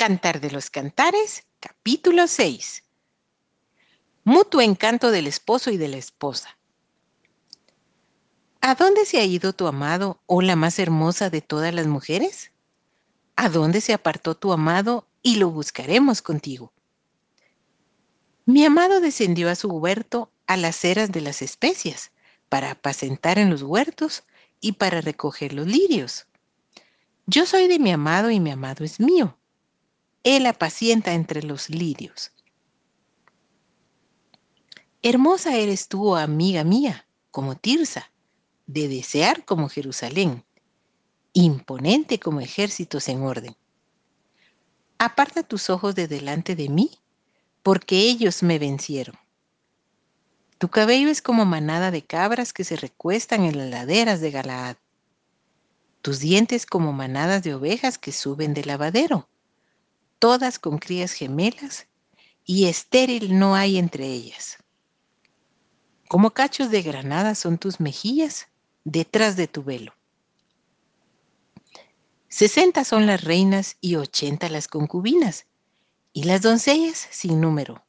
Cantar de los Cantares, capítulo 6. Mutuo encanto del esposo y de la esposa. ¿A dónde se ha ido tu amado, oh la más hermosa de todas las mujeres? ¿A dónde se apartó tu amado y lo buscaremos contigo? Mi amado descendió a su huerto a las eras de las especias, para apacentar en los huertos y para recoger los lirios. Yo soy de mi amado y mi amado es mío. Él apacienta entre los lirios. Hermosa eres tú, amiga mía, como Tirsa, de desear como Jerusalén, imponente como ejércitos en orden. Aparta tus ojos de delante de mí, porque ellos me vencieron. Tu cabello es como manada de cabras que se recuestan en las laderas de Galaad. Tus dientes como manadas de ovejas que suben del lavadero todas con crías gemelas, y estéril no hay entre ellas. Como cachos de granada son tus mejillas detrás de tu velo. Sesenta son las reinas y ochenta las concubinas, y las doncellas sin número.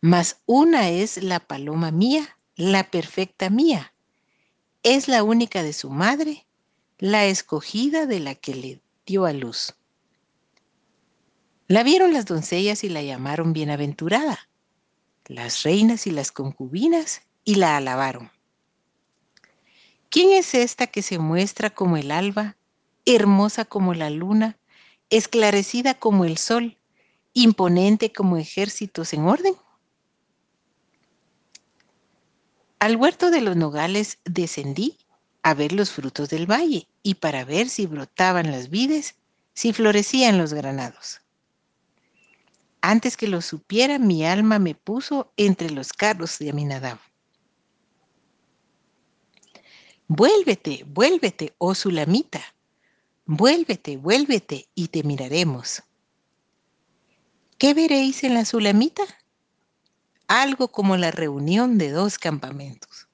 Mas una es la paloma mía, la perfecta mía. Es la única de su madre, la escogida de la que le dio a luz. La vieron las doncellas y la llamaron bienaventurada, las reinas y las concubinas, y la alabaron. ¿Quién es esta que se muestra como el alba, hermosa como la luna, esclarecida como el sol, imponente como ejércitos en orden? Al huerto de los nogales descendí a ver los frutos del valle y para ver si brotaban las vides, si florecían los granados. Antes que lo supiera, mi alma me puso entre los carros de Aminadab. Vuélvete, vuélvete, oh Sulamita. Vuélvete, vuélvete y te miraremos. ¿Qué veréis en la Sulamita? Algo como la reunión de dos campamentos.